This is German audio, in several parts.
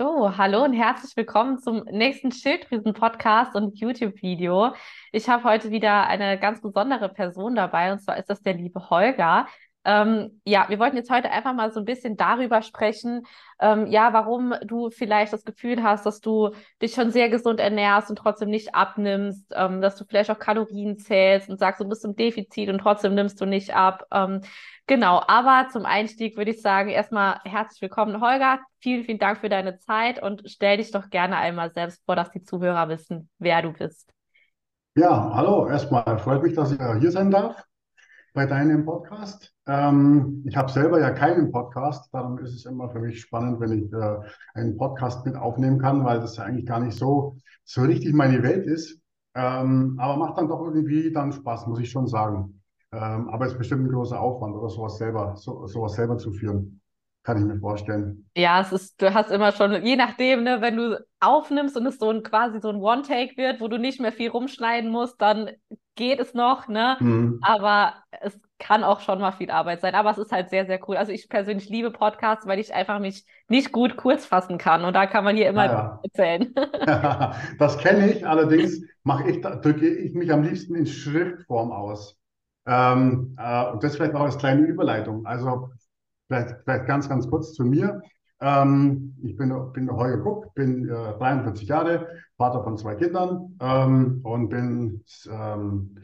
So, hallo und herzlich willkommen zum nächsten Schilddrüsen-Podcast und YouTube-Video. Ich habe heute wieder eine ganz besondere Person dabei und zwar ist das der liebe Holger. Ähm, ja, wir wollten jetzt heute einfach mal so ein bisschen darüber sprechen, ähm, ja, warum du vielleicht das Gefühl hast, dass du dich schon sehr gesund ernährst und trotzdem nicht abnimmst, ähm, dass du vielleicht auch Kalorien zählst und sagst, du bist im Defizit und trotzdem nimmst du nicht ab. Ähm, Genau, aber zum Einstieg würde ich sagen, erstmal herzlich willkommen, Holger. Vielen, vielen Dank für deine Zeit und stell dich doch gerne einmal selbst vor, dass die Zuhörer wissen, wer du bist. Ja, hallo, erstmal freut mich, dass ich hier sein darf bei deinem Podcast. Ähm, ich habe selber ja keinen Podcast, darum ist es immer für mich spannend, wenn ich äh, einen Podcast mit aufnehmen kann, weil das ja eigentlich gar nicht so, so richtig meine Welt ist. Ähm, aber macht dann doch irgendwie dann Spaß, muss ich schon sagen. Ähm, aber es ist bestimmt ein großer Aufwand, oder sowas selber, so, sowas selber zu führen. Kann ich mir vorstellen. Ja, es ist, du hast immer schon, je nachdem, ne, wenn du aufnimmst und es so ein quasi so ein One-Take wird, wo du nicht mehr viel rumschneiden musst, dann geht es noch, ne? Mhm. Aber es kann auch schon mal viel Arbeit sein. Aber es ist halt sehr, sehr cool. Also ich persönlich liebe Podcasts, weil ich einfach mich nicht gut kurz fassen kann. Und da kann man hier immer ja. erzählen. das kenne ich, allerdings mache ich, drücke ich mich am liebsten in Schriftform aus. Ähm, äh, und das vielleicht auch als kleine Überleitung. Also vielleicht, vielleicht ganz, ganz kurz zu mir. Ähm, ich bin, bin Holger Guck, bin äh, 43 Jahre, Vater von zwei Kindern ähm, und bin ähm,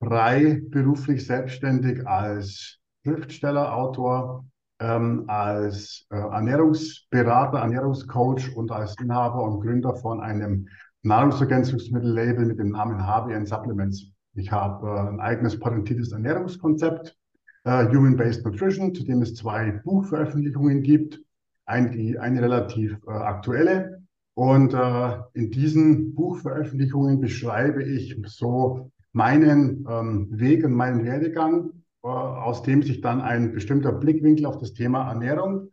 frei beruflich selbstständig als Schriftsteller, Autor, ähm, als äh, Ernährungsberater, Ernährungscoach und als Inhaber und Gründer von einem Nahrungsergänzungsmittellabel mit dem Namen HBN Supplements. Ich habe äh, ein eigenes patentiertes Ernährungskonzept, äh, Human-Based Nutrition, zu dem es zwei Buchveröffentlichungen gibt. Eine, die, eine relativ äh, aktuelle. Und äh, in diesen Buchveröffentlichungen beschreibe ich so meinen ähm, Weg und meinen Werdegang, äh, aus dem sich dann ein bestimmter Blickwinkel auf das Thema Ernährung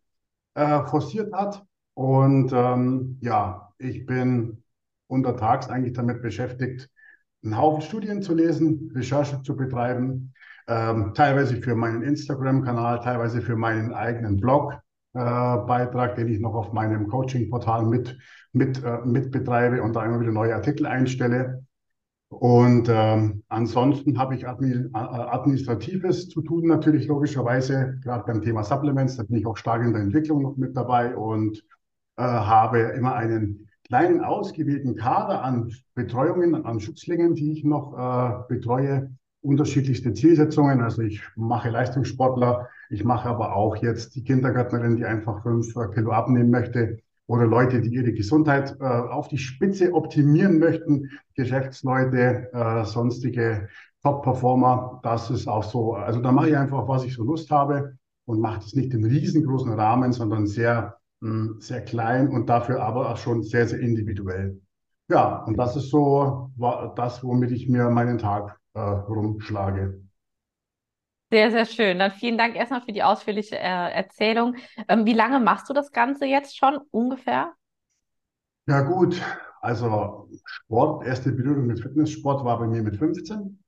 äh, forciert hat. Und ähm, ja, ich bin untertags eigentlich damit beschäftigt, einen Haufen Studien zu lesen, Recherche zu betreiben, ähm, teilweise für meinen Instagram-Kanal, teilweise für meinen eigenen Blog-Beitrag, äh, den ich noch auf meinem Coaching-Portal mit, mit, äh, mit betreibe und da immer wieder neue Artikel einstelle. Und ähm, ansonsten habe ich admi administratives zu tun, natürlich logischerweise, gerade beim Thema Supplements, da bin ich auch stark in der Entwicklung noch mit dabei und äh, habe immer einen kleinen ausgewählten Kader an Betreuungen, an Schützlingen, die ich noch äh, betreue, unterschiedlichste Zielsetzungen. Also ich mache Leistungssportler, ich mache aber auch jetzt die Kindergärtnerin, die einfach fünf Kilo abnehmen möchte oder Leute, die ihre Gesundheit äh, auf die Spitze optimieren möchten, Geschäftsleute, äh, sonstige Top-Performer. Das ist auch so. Also da mache ich einfach, was ich so Lust habe und mache das nicht im riesengroßen Rahmen, sondern sehr sehr klein und dafür aber auch schon sehr, sehr individuell. Ja, und das ist so das, womit ich mir meinen Tag äh, rumschlage. Sehr, sehr schön. Dann vielen Dank erstmal für die ausführliche äh, Erzählung. Ähm, wie lange machst du das Ganze jetzt schon ungefähr? Ja, gut. Also Sport, erste Berührung mit Fitnesssport war bei mir mit 15.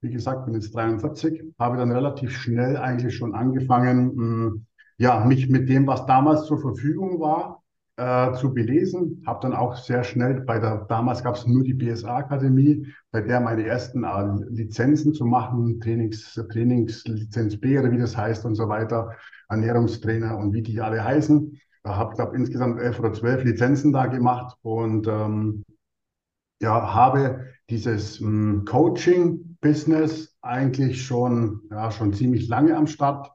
Wie gesagt, bin jetzt 43, habe dann relativ schnell eigentlich schon angefangen, mh, ja, mich mit dem, was damals zur Verfügung war, äh, zu belesen. Habe dann auch sehr schnell bei der, damals gab es nur die BSA-Akademie, bei der meine ersten äh, Lizenzen zu machen, Trainings, Trainingslizenz B oder wie das heißt und so weiter, Ernährungstrainer und wie die alle heißen. Ich habe, glaube insgesamt elf oder zwölf Lizenzen da gemacht und ähm, ja, habe dieses ähm, Coaching-Business eigentlich schon, ja, schon ziemlich lange am Start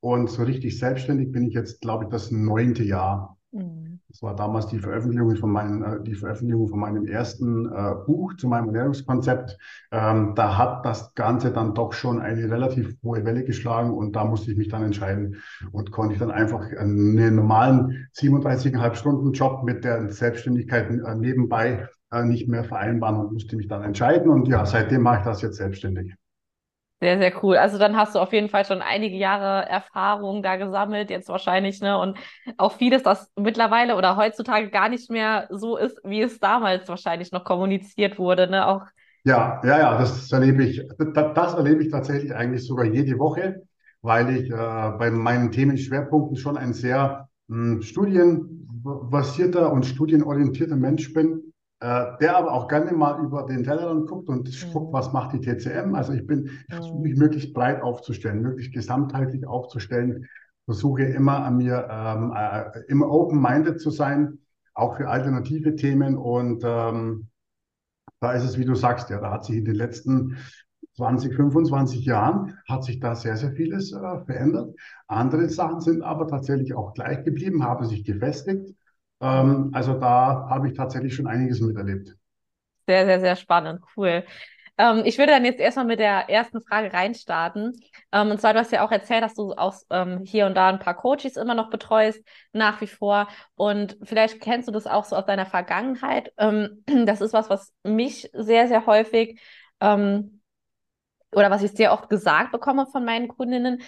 und so richtig selbstständig bin ich jetzt, glaube ich, das neunte Jahr. Mhm. Das war damals die Veröffentlichung von meinem, äh, die Veröffentlichung von meinem ersten äh, Buch zu meinem Ernährungskonzept. Ähm, da hat das Ganze dann doch schon eine relativ hohe Welle geschlagen und da musste ich mich dann entscheiden und konnte ich dann einfach einen normalen 37,5 Stunden Job mit der Selbstständigkeit äh, nebenbei äh, nicht mehr vereinbaren und musste mich dann entscheiden. Und ja, seitdem mache ich das jetzt selbstständig. Sehr, sehr cool. Also dann hast du auf jeden Fall schon einige Jahre Erfahrung da gesammelt, jetzt wahrscheinlich, ne? Und auch vieles, das mittlerweile oder heutzutage gar nicht mehr so ist, wie es damals wahrscheinlich noch kommuniziert wurde, ne? Auch ja, ja, ja, das erlebe ich, das, das erlebe ich tatsächlich eigentlich sogar jede Woche, weil ich äh, bei meinen Themenschwerpunkten schon ein sehr ein studienbasierter und studienorientierter Mensch bin, der aber auch gerne mal über den Tellerrand guckt und mhm. guckt, was macht die TCM. Also ich bin, ich versuche mich möglichst breit aufzustellen, möglichst gesamtheitlich aufzustellen, versuche immer an mir, ähm, äh, immer open-minded zu sein, auch für alternative Themen und ähm, da ist es, wie du sagst, ja, da hat sich in den letzten 20, 25 Jahren hat sich da sehr, sehr vieles äh, verändert. Andere Sachen sind aber tatsächlich auch gleich geblieben, haben sich gefestigt. Ähm, also da habe ich tatsächlich schon einiges miterlebt. Sehr, sehr, sehr spannend, cool. Ähm, ich würde dann jetzt erstmal mit der ersten Frage reinstarten. Ähm, und zwar, du hast ja auch erzählt, dass du auch ähm, hier und da ein paar Coaches immer noch betreust, nach wie vor. Und vielleicht kennst du das auch so aus deiner Vergangenheit. Ähm, das ist was, was mich sehr, sehr häufig ähm, oder was ich sehr oft gesagt bekomme von meinen Kundinnen,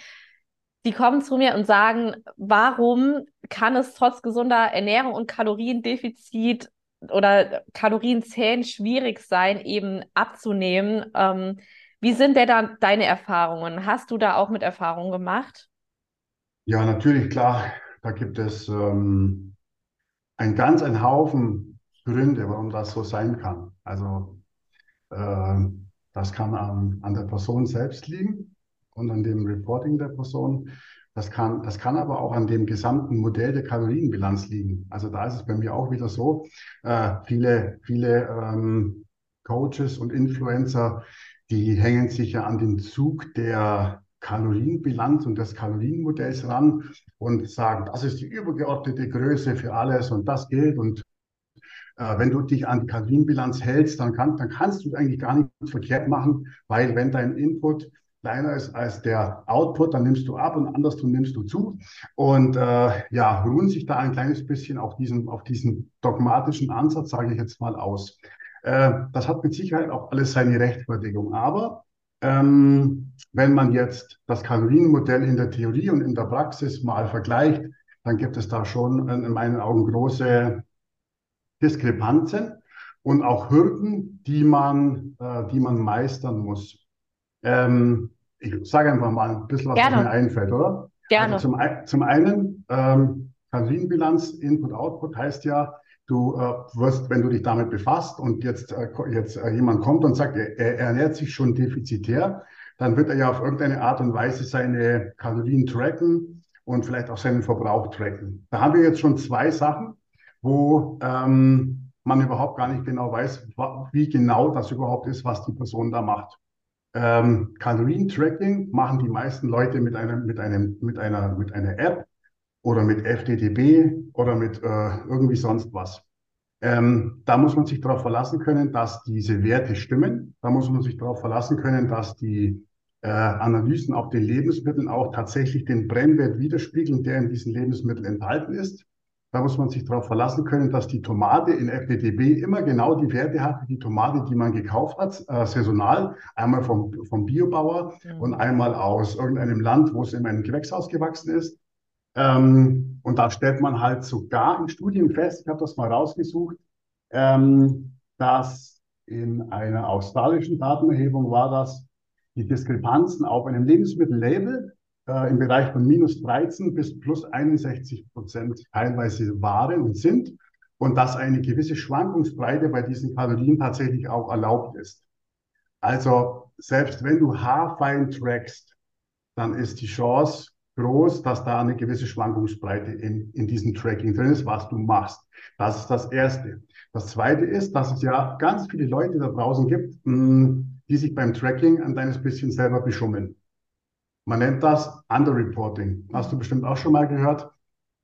die kommen zu mir und sagen, warum kann es trotz gesunder Ernährung und Kaloriendefizit oder Kalorienzählen schwierig sein, eben abzunehmen? Ähm, wie sind denn da deine Erfahrungen? Hast du da auch mit Erfahrungen gemacht? Ja, natürlich, klar. Da gibt es ähm, ein ganz ein Haufen Gründe, warum das so sein kann. Also äh, das kann an, an der Person selbst liegen und an dem Reporting der Person. Das kann, das kann aber auch an dem gesamten Modell der Kalorienbilanz liegen. Also da ist es bei mir auch wieder so, äh, viele, viele ähm, Coaches und Influencer, die hängen sich ja an den Zug der Kalorienbilanz und des Kalorienmodells ran und sagen, das ist die übergeordnete Größe für alles und das gilt und äh, wenn du dich an die Kalorienbilanz hältst, dann, kann, dann kannst du eigentlich gar nichts verkehrt machen, weil wenn dein Input kleiner ist als der Output, dann nimmst du ab und andersrum nimmst du zu. Und äh, ja, ruhen sich da ein kleines bisschen auf diesen, auf diesen dogmatischen Ansatz, sage ich jetzt mal, aus. Äh, das hat mit Sicherheit auch alles seine Rechtfertigung. Aber ähm, wenn man jetzt das Kalorienmodell in der Theorie und in der Praxis mal vergleicht, dann gibt es da schon in meinen Augen große Diskrepanzen und auch Hürden, die man, äh, die man meistern muss. Ähm, ich sage einfach mal ein bisschen, was Gerne. mir einfällt, oder? Gerne. Also zum, zum einen, ähm, Kalorienbilanz, Input, Output heißt ja, du äh, wirst, wenn du dich damit befasst und jetzt, äh, jetzt äh, jemand kommt und sagt, er, er, ernährt sich schon defizitär, dann wird er ja auf irgendeine Art und Weise seine Kalorien tracken und vielleicht auch seinen Verbrauch tracken. Da haben wir jetzt schon zwei Sachen, wo ähm, man überhaupt gar nicht genau weiß, wie genau das überhaupt ist, was die Person da macht. Ähm, Kalorien-Tracking machen die meisten Leute mit einem, mit einem, mit einer, mit einer App oder mit FTTB oder mit äh, irgendwie sonst was. Ähm, da muss man sich darauf verlassen können, dass diese Werte stimmen. Da muss man sich darauf verlassen können, dass die äh, Analysen auf den Lebensmitteln auch tatsächlich den Brennwert widerspiegeln, der in diesen Lebensmitteln enthalten ist. Da muss man sich darauf verlassen können, dass die Tomate in FDTB immer genau die Werte hat wie die Tomate, die man gekauft hat, äh, saisonal. Einmal vom, vom Biobauer ja. und einmal aus irgendeinem Land, wo es in einem Gewächshaus gewachsen ist. Ähm, und da stellt man halt sogar in Studien fest, ich habe das mal rausgesucht, ähm, dass in einer australischen Datenerhebung war das, die Diskrepanzen auf einem Lebensmittellabel äh, im Bereich von minus 13 bis plus 61 Prozent teilweise waren und sind und dass eine gewisse Schwankungsbreite bei diesen Kalorien tatsächlich auch erlaubt ist. Also selbst wenn du haarfein trackst, dann ist die Chance groß, dass da eine gewisse Schwankungsbreite in, in diesem Tracking drin ist, was du machst. Das ist das Erste. Das Zweite ist, dass es ja ganz viele Leute da draußen gibt, mh, die sich beim Tracking ein kleines bisschen selber beschummeln. Man nennt das Underreporting. Hast du bestimmt auch schon mal gehört.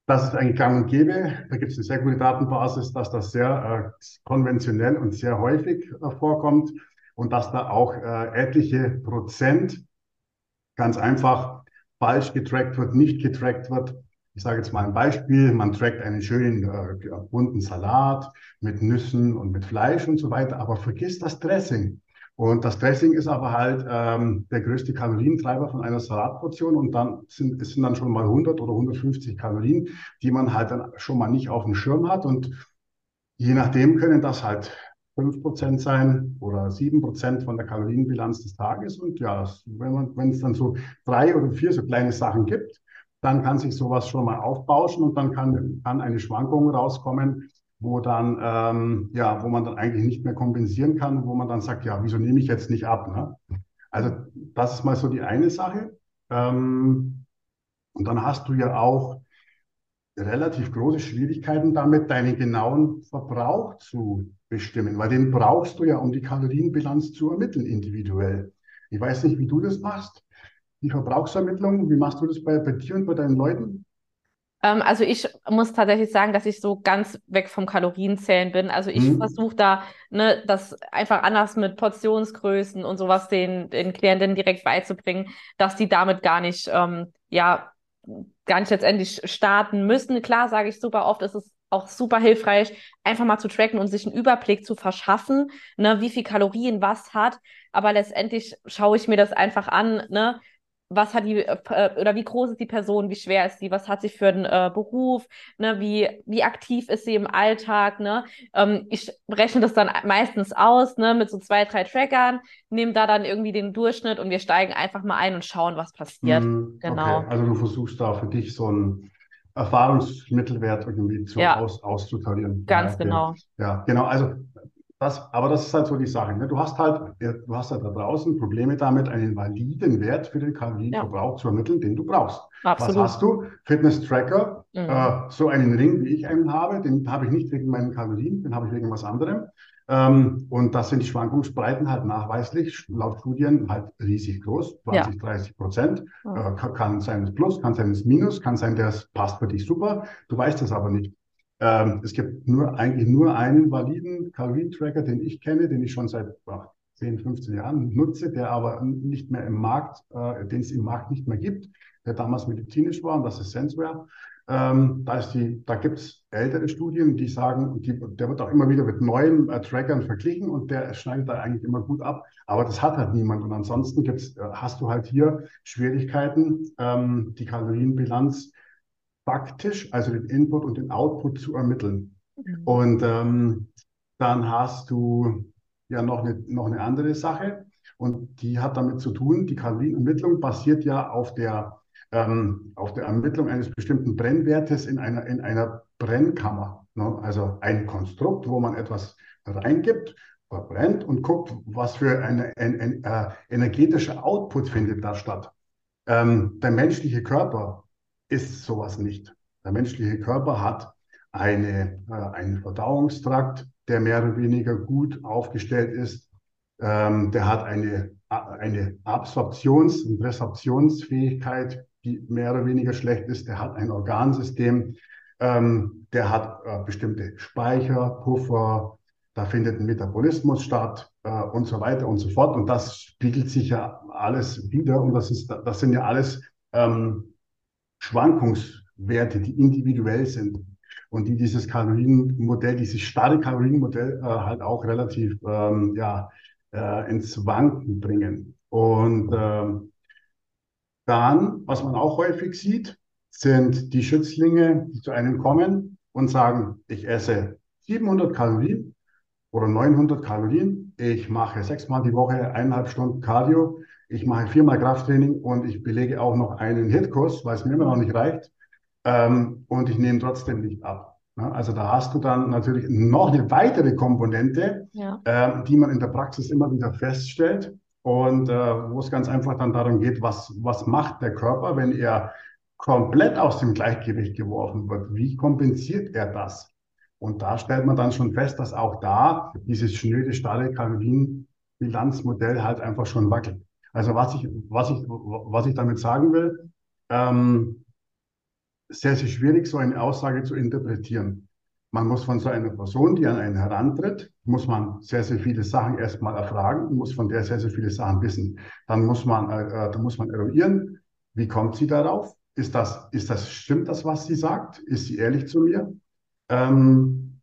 Das ist eigentlich gang und gäbe. Da gibt es eine sehr gute Datenbasis, dass das sehr äh, konventionell und sehr häufig äh, vorkommt und dass da auch äh, etliche Prozent ganz einfach falsch getrackt wird, nicht getrackt wird. Ich sage jetzt mal ein Beispiel. Man trackt einen schönen äh, bunten Salat mit Nüssen und mit Fleisch und so weiter, aber vergisst das Dressing. Und das Dressing ist aber halt ähm, der größte Kalorientreiber von einer Salatportion. Und dann sind es sind dann schon mal 100 oder 150 Kalorien, die man halt dann schon mal nicht auf dem Schirm hat. Und je nachdem können das halt 5% sein oder 7% von der Kalorienbilanz des Tages. Und ja, wenn man wenn es dann so drei oder vier so kleine Sachen gibt, dann kann sich sowas schon mal aufbauschen und dann kann, kann eine Schwankung rauskommen, wo dann, ähm, ja, wo man dann eigentlich nicht mehr kompensieren kann, wo man dann sagt, ja, wieso nehme ich jetzt nicht ab? Ne? Also das ist mal so die eine Sache. Ähm, und dann hast du ja auch relativ große Schwierigkeiten damit, deinen genauen Verbrauch zu bestimmen, weil den brauchst du ja, um die Kalorienbilanz zu ermitteln, individuell. Ich weiß nicht, wie du das machst, die Verbrauchsermittlung. Wie machst du das bei, bei dir und bei deinen Leuten? Ähm, also ich muss tatsächlich sagen, dass ich so ganz weg vom Kalorienzählen bin. Also ich hm. versuche da, ne, das einfach anders mit Portionsgrößen und sowas den, den Klientinnen direkt beizubringen, dass die damit gar nicht, ähm, ja, gar nicht letztendlich starten müssen. Klar sage ich super oft, ist es auch super hilfreich, einfach mal zu tracken und sich einen Überblick zu verschaffen, ne, wie viel Kalorien was hat. Aber letztendlich schaue ich mir das einfach an, ne, was hat die, äh, oder wie groß ist die Person, wie schwer ist sie, was hat sie für einen äh, Beruf, ne, wie, wie aktiv ist sie im Alltag, ne? Ähm, ich rechne das dann meistens aus, ne, mit so zwei, drei Trackern, nehme da dann irgendwie den Durchschnitt und wir steigen einfach mal ein und schauen, was passiert. Mm, genau. Okay. Also du versuchst da für dich so ein Erfahrungsmittelwert irgendwie zu, ja. aus, auszutarieren. Ganz ja, genau. Ja, genau. Also das, aber das ist halt so die Sache. Ne? Du hast halt, du hast halt da draußen Probleme damit, einen validen Wert für den Kalorienverbrauch ja. zu ermitteln, den du brauchst. Absolut. Was hast du? Fitness-Tracker, mhm. äh, so einen Ring, wie ich einen habe, den habe ich nicht wegen meinen Kalorien, den habe ich wegen was anderem. Ähm, und das sind die Schwankungsbreiten halt nachweislich, laut Studien halt riesig groß, 20, ja. 30 Prozent. Mhm. Äh, kann, kann sein das Plus, kann sein das Minus, kann sein, das passt für dich super. Du weißt das aber nicht. Ähm, es gibt nur, eigentlich nur einen validen Kalorientracker, den ich kenne, den ich schon seit ach, 10, 15 Jahren nutze, der aber nicht mehr im Markt, äh, den es im Markt nicht mehr gibt, der damals medizinisch war, und das ist Senseware. Ähm, da ist die, da gibt es ältere Studien, die sagen, die, der wird auch immer wieder mit neuen äh, Trackern verglichen und der schneidet da eigentlich immer gut ab. Aber das hat halt niemand. Und ansonsten gibt's, äh, hast du halt hier Schwierigkeiten, ähm, die Kalorienbilanz faktisch, also den Input und den Output zu ermitteln. Mhm. Und ähm, dann hast du ja noch eine, noch eine andere Sache und die hat damit zu tun, die Kalorienermittlung basiert ja auf der, ähm, auf der Ermittlung eines bestimmten Brennwertes in einer, in einer Brennkammer. Ne? Also ein Konstrukt, wo man etwas reingibt, verbrennt und guckt, was für eine, ein, ein, äh, energetischer Output findet da statt. Ähm, der menschliche Körper ist sowas nicht. Der menschliche Körper hat eine, äh, einen Verdauungstrakt, der mehr oder weniger gut aufgestellt ist. Ähm, der hat eine, eine Absorptions- und Resorptionsfähigkeit, die mehr oder weniger schlecht ist. Der hat ein Organsystem, ähm, der hat äh, bestimmte Speicher, Puffer, da findet ein Metabolismus statt äh, und so weiter und so fort. Und das spiegelt sich ja alles wieder und das, ist, das sind ja alles ähm, Schwankungswerte, die individuell sind und die dieses Kalorienmodell, dieses starre Kalorienmodell äh, halt auch relativ ähm, ja, äh, ins Wanken bringen. Und äh, dann, was man auch häufig sieht, sind die Schützlinge, die zu einem kommen und sagen, ich esse 700 Kalorien oder 900 Kalorien, ich mache sechsmal die Woche eineinhalb Stunden Cardio, ich mache viermal Krafttraining und ich belege auch noch einen Hitkurs, weil es mir immer noch nicht reicht. Ähm, und ich nehme trotzdem nicht ab. Ja, also da hast du dann natürlich noch eine weitere Komponente, ja. äh, die man in der Praxis immer wieder feststellt und äh, wo es ganz einfach dann darum geht, was, was macht der Körper, wenn er komplett aus dem Gleichgewicht geworfen wird? Wie kompensiert er das? Und da stellt man dann schon fest, dass auch da dieses schnöde, starre Kalorienbilanzmodell halt einfach schon wackelt. Also was ich, was ich, was ich damit sagen will, ähm, sehr, sehr schwierig, so eine Aussage zu interpretieren. Man muss von so einer Person, die an einen herantritt, muss man sehr, sehr viele Sachen erstmal erfragen, muss von der sehr, sehr viele Sachen wissen. Dann muss man, äh, äh dann muss man eruieren, wie kommt sie darauf? Ist das, ist das, stimmt das, was sie sagt? Ist sie ehrlich zu mir? Ähm,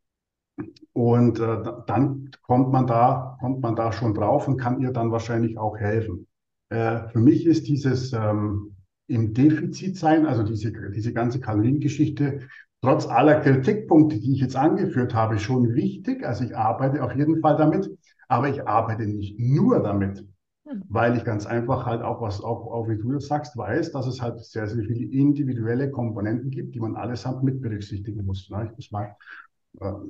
und äh, dann kommt man da, kommt man da schon drauf und kann ihr dann wahrscheinlich auch helfen. Äh, für mich ist dieses ähm, im Defizit sein, also diese, diese ganze Kaloriengeschichte, trotz aller Kritikpunkte, die ich jetzt angeführt habe, schon wichtig. Also ich arbeite auf jeden Fall damit, aber ich arbeite nicht nur damit. mhm. weil ich ganz einfach halt auch, was auch, auch wie du das sagst, weiß, dass es halt sehr, sehr viele individuelle Komponenten gibt, die man allesamt mit berücksichtigen muss. Ne? Ich muss mal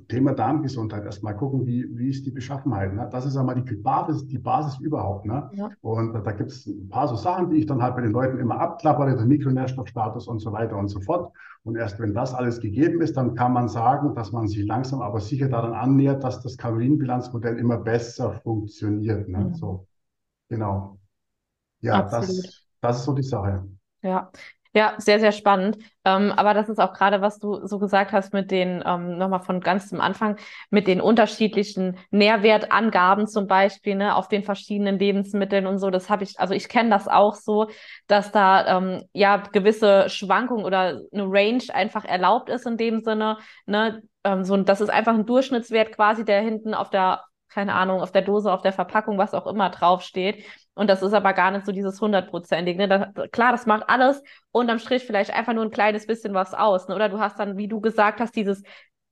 Thema Darmgesundheit erstmal gucken, wie, wie ist die Beschaffenheit. Ne? Das ist einmal die Basis, die Basis überhaupt. Ne? Ja. Und da gibt es ein paar so Sachen, die ich dann halt bei den Leuten immer abklappere, der Mikronährstoffstatus und so weiter und so fort. Und erst wenn das alles gegeben ist, dann kann man sagen, dass man sich langsam aber sicher daran annähert, dass das Kalorienbilanzmodell immer besser funktioniert. Ne? Mhm. So, genau. Ja, das, das ist so die Sache. Ja, ja, sehr, sehr spannend. Ähm, aber das ist auch gerade, was du so gesagt hast mit den, ähm, nochmal von ganz zum Anfang, mit den unterschiedlichen Nährwertangaben zum Beispiel, ne, auf den verschiedenen Lebensmitteln und so. Das habe ich, also ich kenne das auch so, dass da ähm, ja gewisse Schwankungen oder eine Range einfach erlaubt ist in dem Sinne, ne, ähm, so, das ist einfach ein Durchschnittswert quasi, der hinten auf der keine Ahnung, auf der Dose, auf der Verpackung, was auch immer draufsteht. Und das ist aber gar nicht so dieses hundertprozentig. Ne? Klar, das macht alles unterm Strich vielleicht einfach nur ein kleines bisschen was aus. Ne? Oder du hast dann, wie du gesagt hast, dieses,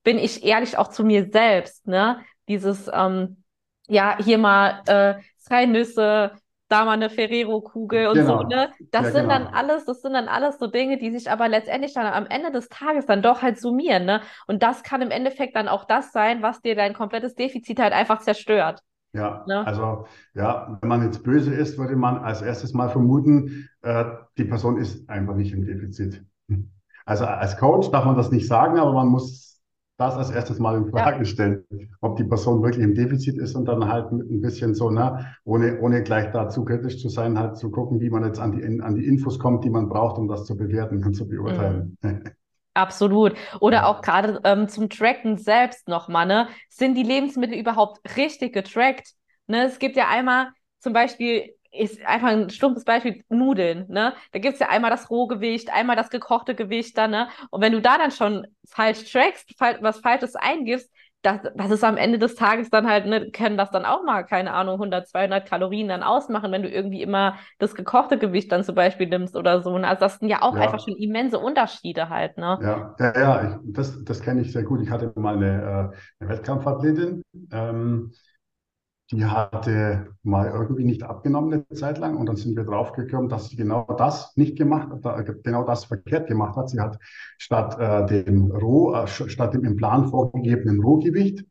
bin ich ehrlich auch zu mir selbst, ne? Dieses, ähm, ja, hier mal äh, zwei Nüsse, da mal eine Ferrero-Kugel und genau. so, ne? Das ja, sind genau. dann alles, das sind dann alles so Dinge, die sich aber letztendlich dann am Ende des Tages dann doch halt summieren, ne? Und das kann im Endeffekt dann auch das sein, was dir dein komplettes Defizit halt einfach zerstört. Ja, ne? also ja, wenn man jetzt böse ist, würde man als erstes mal vermuten, äh, die Person ist einfach nicht im Defizit. Also als Coach darf man das nicht sagen, aber man muss das als erstes mal in Frage ja. stellen, ob die Person wirklich im Defizit ist und dann halt mit ein bisschen so, ne, ohne, ohne gleich dazu kritisch zu sein, halt zu gucken, wie man jetzt an die, an die Infos kommt, die man braucht, um das zu bewerten und zu beurteilen. Mhm. Absolut. Oder auch gerade ähm, zum Tracken selbst nochmal, ne? Sind die Lebensmittel überhaupt richtig getrackt? Ne? Es gibt ja einmal zum Beispiel ist einfach ein stumpfes Beispiel, Nudeln, ne? Da gibt's ja einmal das Rohgewicht, einmal das gekochte Gewicht dann, ne? Und wenn du da dann schon falsch trackst, was Falsches eingibst, das, das ist am Ende des Tages dann halt, ne, können das dann auch mal, keine Ahnung, 100, 200 Kalorien dann ausmachen, wenn du irgendwie immer das gekochte Gewicht dann zum Beispiel nimmst oder so. Ne? Also das sind ja auch ja. einfach schon immense Unterschiede halt, ne? Ja, ja, ja ich, das, das kenne ich sehr gut. Ich hatte mal eine, äh, eine Wettkampfathletin, ähm, die hatte mal irgendwie nicht abgenommen eine Zeit lang und dann sind wir draufgekommen, dass sie genau das nicht gemacht hat, genau das verkehrt gemacht hat. Sie hat statt äh, dem Roh, äh, statt dem im Plan vorgegebenen Rohgewicht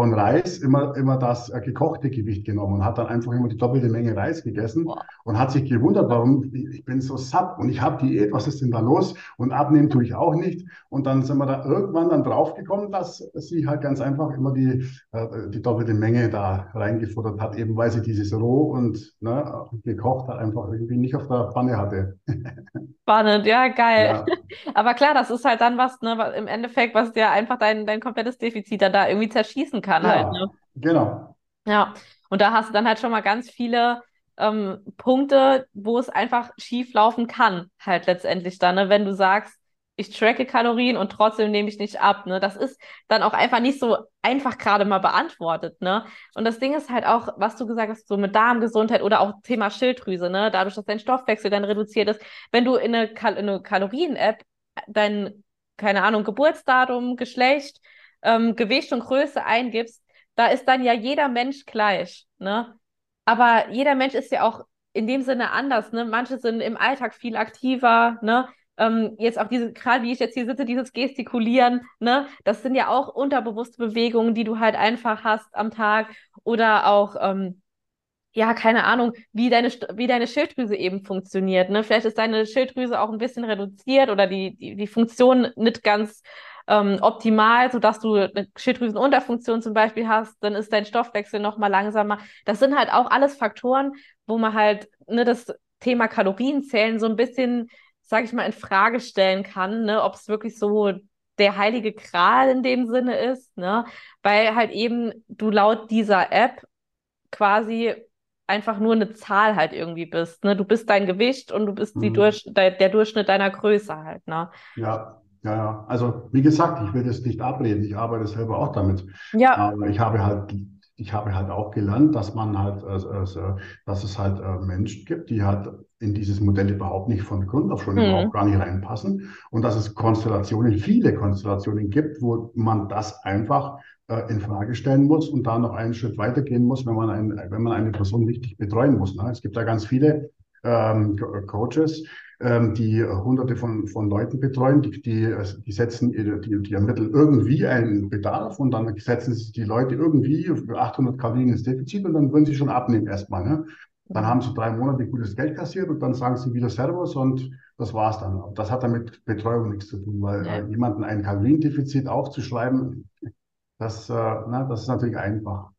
von Reis immer, immer das äh, gekochte Gewicht genommen und hat dann einfach immer die doppelte Menge Reis gegessen wow. und hat sich gewundert, warum ich bin so satt und ich habe Diät, was ist denn da los? Und abnehmen tue ich auch nicht. Und dann sind wir da irgendwann dann draufgekommen, dass sie halt ganz einfach immer die, äh, die doppelte Menge da reingefuttert hat, eben weil sie dieses roh und ne, gekocht hat einfach irgendwie nicht auf der Pfanne hatte. Spannend, ja, geil. Ja. Aber klar, das ist halt dann was, ne, im Endeffekt, was dir einfach dein, dein komplettes Defizit da irgendwie zerschießen kann ja, halt. Ne? Genau. Ja, und da hast du dann halt schon mal ganz viele ähm, Punkte, wo es einfach schief laufen kann, halt letztendlich dann, ne? wenn du sagst, ich tracke Kalorien und trotzdem nehme ich nicht ab. Ne? Das ist dann auch einfach nicht so einfach gerade mal beantwortet. Ne? Und das Ding ist halt auch, was du gesagt hast, so mit Darmgesundheit oder auch Thema Schilddrüse, ne? dadurch, dass dein Stoffwechsel dann reduziert ist. Wenn du in eine, Kal eine Kalorien-App dein, keine Ahnung, Geburtsdatum, Geschlecht, ähm, Gewicht und Größe eingibst, da ist dann ja jeder Mensch gleich. Ne? Aber jeder Mensch ist ja auch in dem Sinne anders. Ne? Manche sind im Alltag viel aktiver, ne? ähm, jetzt auch diese, gerade wie ich jetzt hier sitze, dieses Gestikulieren, ne, das sind ja auch unterbewusste Bewegungen, die du halt einfach hast am Tag oder auch, ähm, ja, keine Ahnung, wie deine, wie deine Schilddrüse eben funktioniert. Ne? Vielleicht ist deine Schilddrüse auch ein bisschen reduziert oder die, die, die Funktion nicht ganz ähm, optimal, sodass du eine Schilddrüsenunterfunktion zum Beispiel hast, dann ist dein Stoffwechsel nochmal langsamer. Das sind halt auch alles Faktoren, wo man halt ne, das Thema Kalorienzählen so ein bisschen sage ich mal, in Frage stellen kann, ne, ob es wirklich so der heilige Gral in dem Sinne ist, ne? Weil halt eben du laut dieser App quasi einfach nur eine Zahl halt irgendwie bist. Ne? Du bist dein Gewicht und du bist mhm. die Durch der, der, Durchschnitt deiner Größe halt. Ne? Ja, ja, ja. Also wie gesagt, ich will das nicht abreden. Ich arbeite selber auch damit. Ja. Aber ich habe halt ich habe halt auch gelernt, dass man halt, also, dass es halt Menschen gibt, die halt in dieses Modell überhaupt nicht von Grund auf schon mhm. überhaupt gar nicht reinpassen und dass es Konstellationen, viele Konstellationen gibt, wo man das einfach äh, in Frage stellen muss und da noch einen Schritt weitergehen muss, wenn man, ein, wenn man eine Person richtig betreuen muss. Ne? Es gibt da ganz viele ähm, Coaches, ähm, die hunderte von, von Leuten betreuen, die, die, die setzen, die, die ermitteln irgendwie einen Bedarf und dann setzen sie die Leute irgendwie für 800 Kalorien ins Defizit und dann würden sie schon abnehmen erstmal. Ne? Dann haben sie drei Monate gutes Geld kassiert und dann sagen sie wieder Servus und das war's dann. Das hat damit Betreuung nichts zu tun, weil ja. äh, jemanden ein Kaloriendefizit aufzuschreiben, das, äh, na, das ist natürlich einfach.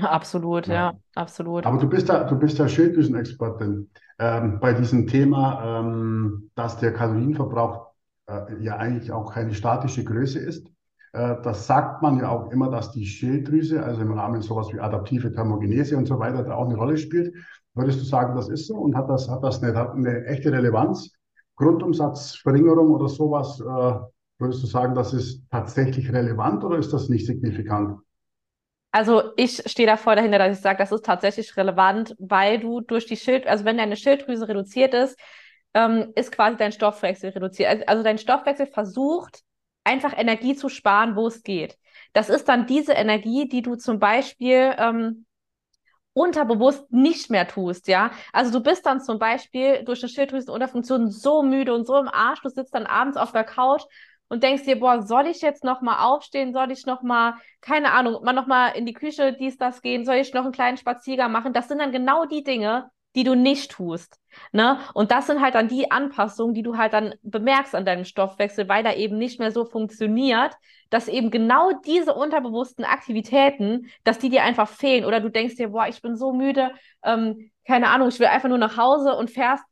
Absolut, ja. ja, absolut. Aber du bist da, du bist ja Schilddrüsenexpertin ähm, bei diesem Thema, ähm, dass der Kalorienverbrauch äh, ja eigentlich auch keine statische Größe ist. Äh, das sagt man ja auch immer, dass die Schilddrüse, also im Rahmen sowas wie adaptive Thermogenese und so weiter, da auch eine Rolle spielt. Würdest du sagen, das ist so und hat das, hat das eine, hat eine echte Relevanz? Grundumsatzverringerung oder sowas, äh, würdest du sagen, das ist tatsächlich relevant oder ist das nicht signifikant? Also ich stehe da voll dahinter, dass ich sage, das ist tatsächlich relevant, weil du durch die Schild, also wenn deine Schilddrüse reduziert ist, ähm, ist quasi dein Stoffwechsel reduziert. Also, also dein Stoffwechsel versucht einfach Energie zu sparen, wo es geht. Das ist dann diese Energie, die du zum Beispiel ähm, unterbewusst nicht mehr tust, ja. Also du bist dann zum Beispiel durch eine Schilddrüsenunterfunktion so müde und so im Arsch, du sitzt dann abends auf der Couch und denkst dir, boah, soll ich jetzt noch mal aufstehen? Soll ich noch mal, keine Ahnung, mal noch mal in die Küche, dies, das gehen? Soll ich noch einen kleinen Spaziergang machen? Das sind dann genau die Dinge, die du nicht tust. Ne? Und das sind halt dann die Anpassungen, die du halt dann bemerkst an deinem Stoffwechsel, weil er eben nicht mehr so funktioniert, dass eben genau diese unterbewussten Aktivitäten, dass die dir einfach fehlen. Oder du denkst dir, boah, ich bin so müde, ähm, keine Ahnung, ich will einfach nur nach Hause und fährst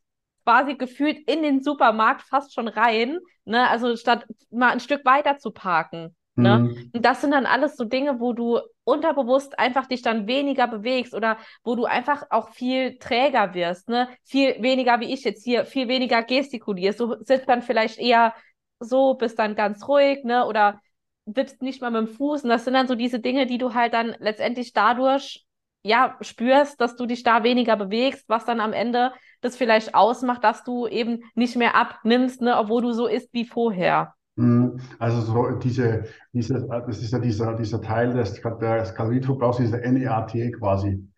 quasi gefühlt in den Supermarkt fast schon rein, ne? Also statt mal ein Stück weiter zu parken. Ne? Mhm. Und das sind dann alles so Dinge, wo du unterbewusst einfach dich dann weniger bewegst oder wo du einfach auch viel träger wirst, ne? Viel weniger wie ich jetzt hier, viel weniger gestikulierst. Du sitzt dann vielleicht eher so, bist dann ganz ruhig, ne? Oder wippst nicht mal mit dem Fuß. Und das sind dann so diese Dinge, die du halt dann letztendlich dadurch ja spürst, dass du dich da weniger bewegst, was dann am Ende das vielleicht ausmacht, dass du eben nicht mehr abnimmst, ne, obwohl du so isst wie vorher. Mhm. Also so diese, diese, das ist ja dieser, dieser Teil des, des Kalorienverbrauchs, dieser NEAT quasi.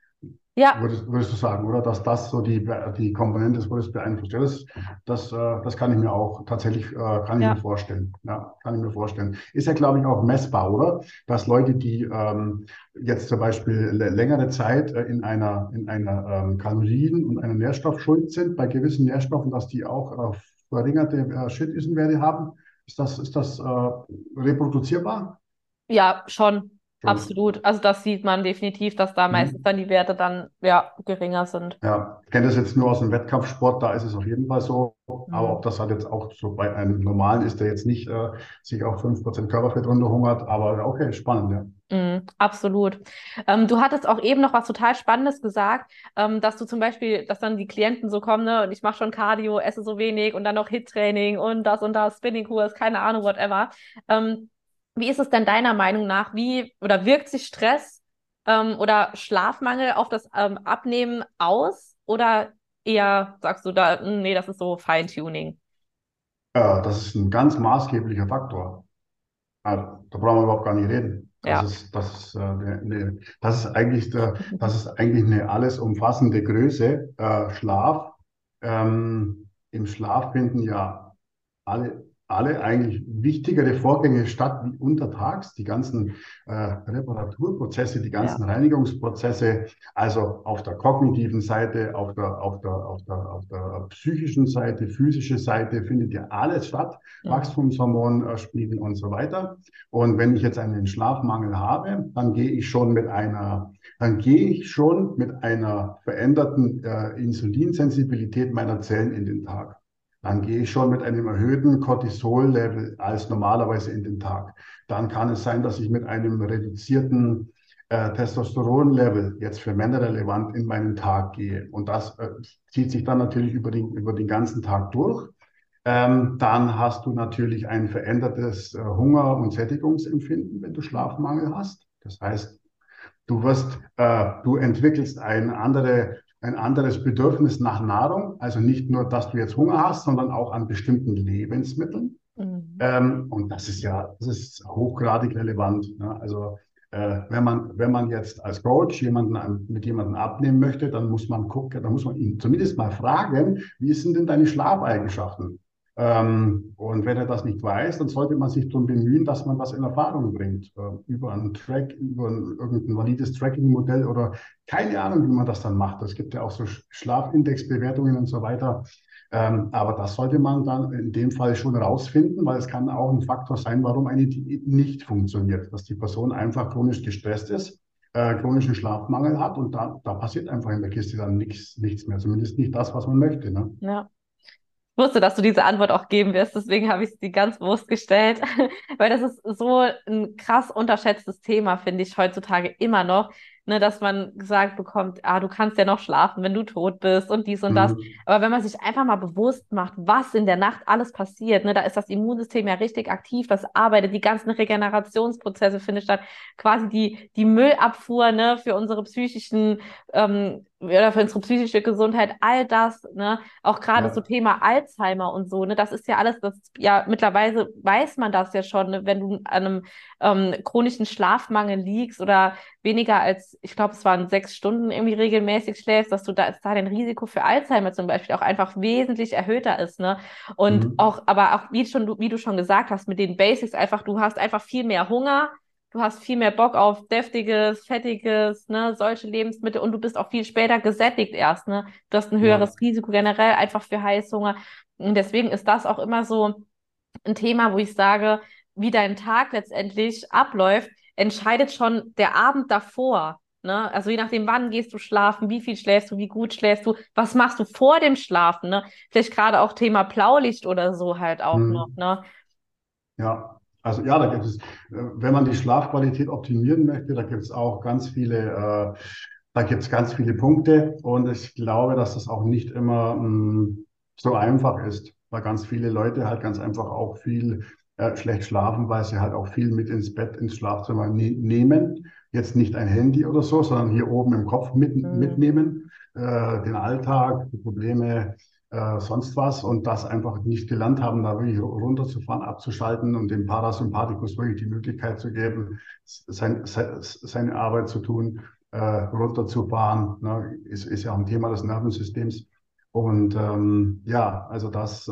Ja. Würdest, würdest du sagen, oder? Dass das so die, die Komponente ist, wo das beeinflusst. Ja, das, das, äh, das kann ich mir auch tatsächlich, äh, kann ich ja. mir vorstellen. Ja, kann ich mir vorstellen. Ist ja, glaube ich, auch messbar, oder? Dass Leute, die ähm, jetzt zum Beispiel längere Zeit äh, in einer, in einer ähm, Kalorien- und einer Nährstoffschuld sind, bei gewissen Nährstoffen, dass die auch äh, verringerte äh, Schilddrüsenwerte haben. Ist das, ist das äh, reproduzierbar? Ja, schon. Absolut. Also das sieht man definitiv, dass da mhm. meistens dann die Werte dann ja geringer sind. Ja, ich kenne das jetzt nur aus dem Wettkampfsport, da ist es auf jeden Fall so. Mhm. Aber ob das halt jetzt auch so bei einem normalen ist, der jetzt nicht äh, sich auf 5% Körperfett runterhungert, aber okay, spannend, ja. Mm, absolut. Ähm, du hattest auch eben noch was total Spannendes gesagt, ähm, dass du zum Beispiel, dass dann die Klienten so kommen, ne, und ich mache schon Cardio, esse so wenig und dann noch Hit-Training und das und das, Spinning-Kurs, keine Ahnung, whatever. Ähm, wie ist es denn deiner Meinung nach? Wie oder wirkt sich Stress ähm, oder Schlafmangel auf das ähm, Abnehmen aus? Oder eher sagst du da, hm, nee, das ist so Feintuning? Ja, das ist ein ganz maßgeblicher Faktor. Also, da brauchen wir überhaupt gar nicht reden. Das ja. ist, das ist, äh, ne, das ist eigentlich, der, das ist eigentlich eine alles umfassende Größe. Äh, Schlaf. Ähm, Im Schlaf finden ja alle alle eigentlich wichtigere Vorgänge statt wie untertags, die ganzen äh, Reparaturprozesse, die ganzen ja. Reinigungsprozesse, also auf der kognitiven Seite, auf der, auf der, auf der, auf der psychischen Seite, physische Seite findet ja alles statt, ja. Wachstumshormonspiegel und so weiter. Und wenn ich jetzt einen Schlafmangel habe, dann gehe ich schon mit einer, dann gehe ich schon mit einer veränderten äh, Insulinsensibilität meiner Zellen in den Tag dann gehe ich schon mit einem erhöhten Cortisol-Level als normalerweise in den Tag. Dann kann es sein, dass ich mit einem reduzierten äh, Testosteron-Level jetzt für Männer relevant in meinen Tag gehe. Und das äh, zieht sich dann natürlich über den, über den ganzen Tag durch. Ähm, dann hast du natürlich ein verändertes äh, Hunger- und Sättigungsempfinden, wenn du Schlafmangel hast. Das heißt, Du wirst, äh, du entwickelst ein, andere, ein anderes Bedürfnis nach Nahrung, also nicht nur, dass du jetzt Hunger hast, sondern auch an bestimmten Lebensmitteln. Mhm. Ähm, und das ist ja, das ist hochgradig relevant. Ne? Also äh, wenn man, wenn man jetzt als Coach jemanden mit jemandem abnehmen möchte, dann muss man gucken, dann muss man ihn zumindest mal fragen, wie sind denn deine Schlafeigenschaften? Ähm, und wenn er das nicht weiß, dann sollte man sich darum bemühen, dass man das in Erfahrung bringt. Äh, über ein Track, über ein, irgendein valides Tracking-Modell oder keine Ahnung, wie man das dann macht. Es gibt ja auch so Schlafindexbewertungen und so weiter. Ähm, aber das sollte man dann in dem Fall schon rausfinden, weil es kann auch ein Faktor sein, warum eine Diät nicht funktioniert. Dass die Person einfach chronisch gestresst ist, äh, chronischen Schlafmangel hat und da, da passiert einfach in der Kiste dann nichts, nichts mehr. Zumindest nicht das, was man möchte. Ne? Ja wusste, dass du diese Antwort auch geben wirst, deswegen habe ich sie ganz bewusst gestellt, weil das ist so ein krass unterschätztes Thema, finde ich heutzutage immer noch, ne, dass man gesagt bekommt, ah, du kannst ja noch schlafen, wenn du tot bist und dies und mhm. das. Aber wenn man sich einfach mal bewusst macht, was in der Nacht alles passiert, ne, da ist das Immunsystem ja richtig aktiv, das arbeitet, die ganzen Regenerationsprozesse finden statt, quasi die, die Müllabfuhr, ne, für unsere psychischen ähm, oder für unsere psychische Gesundheit, all das, ne, auch gerade ja. so Thema Alzheimer und so, ne, das ist ja alles, das ja mittlerweile weiß man das ja schon, ne, wenn du an einem ähm, chronischen Schlafmangel liegst oder weniger als, ich glaube, es waren sechs Stunden irgendwie regelmäßig schläfst, dass du da, da dein Risiko für Alzheimer zum Beispiel auch einfach wesentlich erhöhter ist, ne, und mhm. auch, aber auch wie schon, wie du schon gesagt hast, mit den Basics einfach, du hast einfach viel mehr Hunger, du hast viel mehr Bock auf deftiges, fettiges, ne, solche Lebensmittel und du bist auch viel später gesättigt erst, ne? Du hast ein höheres ja. Risiko generell einfach für Heißhunger. Und deswegen ist das auch immer so ein Thema, wo ich sage, wie dein Tag letztendlich abläuft, entscheidet schon der Abend davor. Ne? Also je nachdem, wann gehst du schlafen, wie viel schläfst du, wie gut schläfst du, was machst du vor dem Schlafen, ne? Vielleicht gerade auch Thema Blaulicht oder so halt auch mhm. noch, ne? Ja, also ja, da gibt es, äh, wenn man die Schlafqualität optimieren möchte, da gibt es auch ganz viele, äh, da gibt es ganz viele Punkte und ich glaube, dass das auch nicht immer mh, mm, so einfach ist, weil ganz viele Leute halt ganz einfach auch viel äh, schlecht schlafen, weil sie halt auch viel mit ins Bett, ins Schlafzimmer ne nehmen. Jetzt nicht ein Handy oder so, sondern hier oben im Kopf mit, mhm. mitnehmen, äh, den Alltag, die Probleme, äh, sonst was und das einfach nicht gelernt haben, da wirklich runterzufahren, abzuschalten und dem Parasympathikus wirklich die Möglichkeit zu geben, sein, seine Arbeit zu tun, äh, runterzufahren, ne, ist, ist ja auch ein Thema des Nervensystems. Und ähm, ja, also das,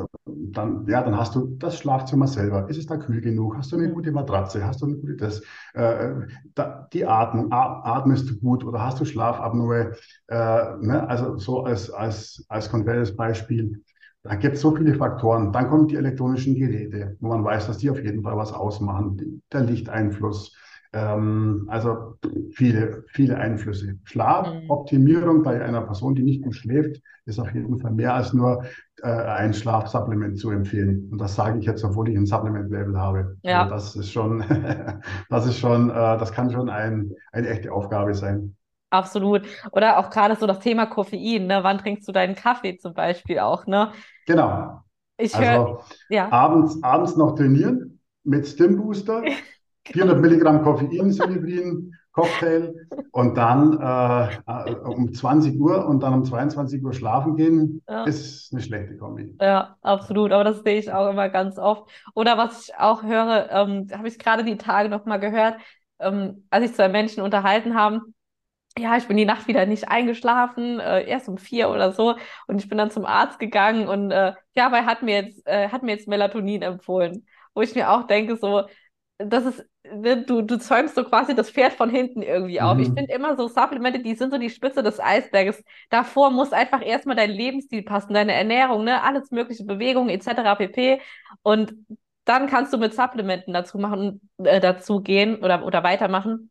dann, ja, dann hast du das Schlafzimmer selber. Ist es da kühl genug? Hast du eine gute Matratze? Hast du eine gute das? Äh, da, die Atmung, atmest du gut oder hast du Schlafapnoe? Äh, ne? Also so als, als, als konkretes Beispiel. Da gibt es so viele Faktoren. Dann kommen die elektronischen Geräte, wo man weiß, dass die auf jeden Fall was ausmachen. Der Lichteinfluss, ähm, also viele, viele Einflüsse. Schlafoptimierung mhm. bei einer Person, die nicht gut schläft, ist auf jeden Fall mehr als nur äh, ein Schlafsupplement zu empfehlen. Und das sage ich jetzt, obwohl ich ein Supplement-Label habe. Ja. Also das ist schon, das ist schon, äh, das kann schon ein, eine echte Aufgabe sein. Absolut. Oder auch gerade so das Thema Koffein, ne? Wann trinkst du deinen Kaffee zum Beispiel auch, ne? Genau. Ich also hör, ja. abends, abends noch trainieren mit Stim Booster. 400 Milligramm Koffein, Synebrin, Cocktail und dann äh, um 20 Uhr und dann um 22 Uhr schlafen gehen, ja. ist eine schlechte Kombi. Ja, absolut. Aber das sehe ich auch immer ganz oft. Oder was ich auch höre, ähm, habe ich gerade die Tage noch mal gehört, ähm, als ich zwei Menschen unterhalten haben. Ja, ich bin die Nacht wieder nicht eingeschlafen, äh, erst um vier oder so. Und ich bin dann zum Arzt gegangen und äh, ja, weil hat mir jetzt, äh, hat mir jetzt Melatonin empfohlen. Wo ich mir auch denke, so, das ist, du, du zäumst so quasi das Pferd von hinten irgendwie auf. Mhm. Ich finde immer so Supplemente, die sind so die Spitze des Eisberges. Davor muss einfach erstmal dein Lebensstil passen, deine Ernährung, ne, alles mögliche Bewegungen etc. pp. Und dann kannst du mit Supplementen dazu machen, äh, dazu gehen oder, oder weitermachen.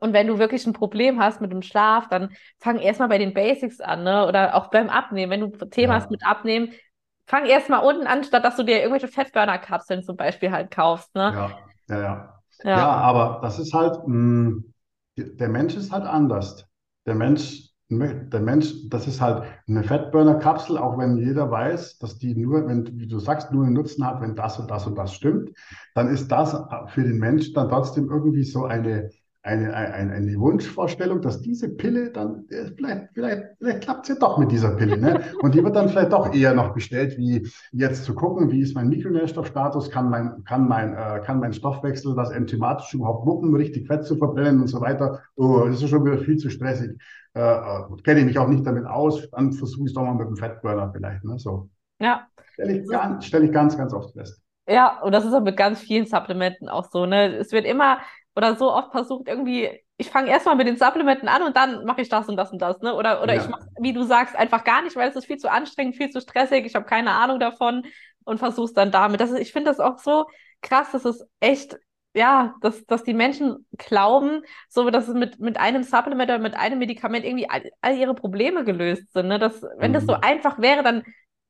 Und wenn du wirklich ein Problem hast mit dem Schlaf, dann fang erstmal bei den Basics an, ne? Oder auch beim Abnehmen. Wenn du Thema ja. hast mit Abnehmen, fang erstmal unten an, statt dass du dir irgendwelche Fettburner-Kapseln zum Beispiel halt kaufst, ne? Ja. Ja, ja. Ja, ja aber das ist halt, mh, mm, der Mensch ist halt anders. Der Mensch, der Mensch, das ist halt eine Fettburner-Kapsel, auch wenn jeder weiß, dass die nur, wenn, wie du sagst, nur einen Nutzen hat, wenn das und das und das stimmt, dann ist das für den Mensch dann trotzdem irgendwie so eine, eine, eine, eine Wunschvorstellung, dass diese Pille dann, äh, vielleicht, vielleicht, vielleicht klappt es ja doch mit dieser Pille. Ne? Und die wird dann vielleicht doch eher noch bestellt, wie jetzt zu gucken, wie ist mein Mikronährstoffstatus, kann mein, kann mein, äh, kann mein Stoffwechsel das enzymatisch überhaupt wuppen, richtig Fett zu verbrennen und so weiter. Oh, das ist schon wieder viel zu stressig. Äh, äh, kenne ich mich auch nicht damit aus, dann versuche ich es doch mal mit dem Fettburner vielleicht. Ne? So. Ja. Stelle ich, ganz, stell ich ganz, ganz oft fest. Ja, und das ist auch mit ganz vielen Supplementen auch so, ne? Es wird immer oder so oft versucht, irgendwie, ich fange erstmal mit den Supplementen an und dann mache ich das und das und das, ne? Oder, oder ja. ich mache, wie du sagst, einfach gar nicht, weil es ist viel zu anstrengend, viel zu stressig, ich habe keine Ahnung davon und versuch's dann damit. Das ist, ich finde das auch so krass, dass es echt, ja, dass, dass die Menschen glauben, so dass es mit, mit einem Supplement oder mit einem Medikament irgendwie all, all ihre Probleme gelöst sind. Ne? Dass, wenn mhm. das so mhm. einfach wäre, dann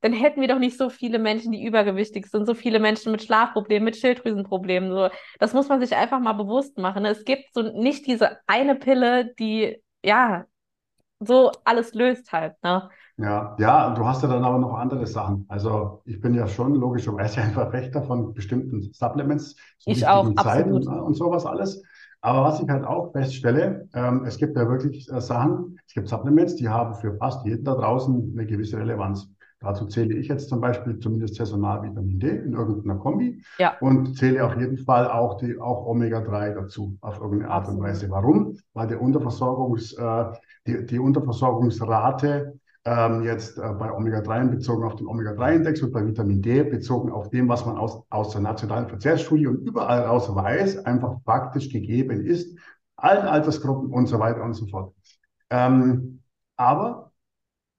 dann hätten wir doch nicht so viele Menschen, die übergewichtig sind, so viele Menschen mit Schlafproblemen, mit Schilddrüsenproblemen. So, das muss man sich einfach mal bewusst machen. Ne? Es gibt so nicht diese eine Pille, die ja so alles löst halt. Ne? Ja, ja, du hast ja dann aber noch andere Sachen. Also ich bin ja schon logischerweise ein Verfechter von bestimmten Supplements, ich auch, Zeiten absolut. und sowas alles. Aber was ich halt auch feststelle, ähm, es gibt ja wirklich äh, Sachen, es gibt Supplements, die haben für fast jeden da draußen eine gewisse Relevanz. Dazu zähle ich jetzt zum Beispiel zumindest saisonal Vitamin D in irgendeiner Kombi ja. und zähle auf jeden Fall auch, die, auch Omega-3 dazu, auf irgendeine Art und Weise. Warum? Weil der Unterversorgungs, äh, die, die Unterversorgungsrate ähm, jetzt äh, bei Omega-3 bezogen auf den Omega-3-Index und bei Vitamin D bezogen auf dem, was man aus, aus der nationalen Verzehrstudie und überall raus weiß, einfach faktisch gegeben ist, allen Altersgruppen und so weiter und so fort. Ähm, aber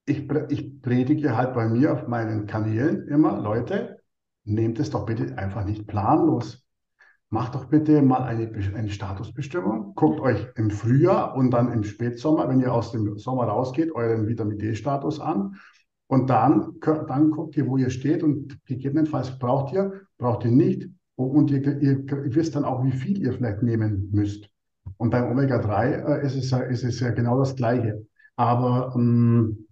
ich, ich predige halt bei mir auf meinen Kanälen immer, Leute, nehmt es doch bitte einfach nicht planlos. Macht doch bitte mal eine, eine Statusbestimmung. Guckt euch im Frühjahr und dann im Spätsommer, wenn ihr aus dem Sommer rausgeht, euren Vitamin D-Status an. Und dann, dann guckt ihr, wo ihr steht und gegebenenfalls braucht ihr, braucht ihr nicht. Und ihr, ihr, wisst dann auch, wie viel ihr vielleicht nehmen müsst. Und beim Omega-3 äh, ist, es, ist es ja genau das Gleiche. Aber ähm,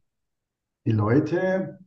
die Leute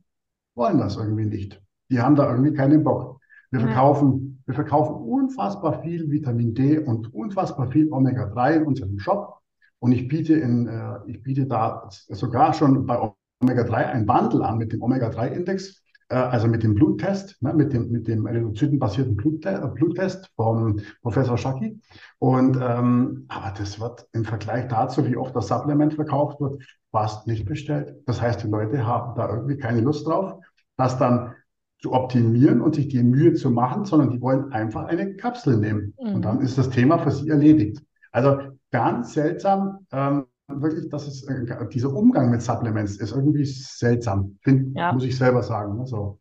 wollen das irgendwie nicht. Die haben da irgendwie keinen Bock. Wir verkaufen, wir verkaufen unfassbar viel Vitamin D und unfassbar viel Omega-3 in unserem Shop. Und ich biete in, äh, ich biete da sogar schon bei Omega-3 ein Bundle an mit dem Omega-3-Index, äh, also mit dem Bluttest, ne, mit dem, mit dem Erythrozytenbasierten Bluttest, äh, Bluttest vom Professor Schacki. Und, ähm, aber das wird im Vergleich dazu, wie oft das Supplement verkauft wird, fast nicht bestellt. Das heißt, die Leute haben da irgendwie keine Lust drauf, das dann zu optimieren und sich die Mühe zu machen, sondern die wollen einfach eine Kapsel nehmen. Mhm. Und dann ist das Thema für sie erledigt. Also ganz seltsam, ähm, wirklich, dass es, äh, dieser Umgang mit Supplements ist irgendwie seltsam, find, ja. muss ich selber sagen. Ne? So.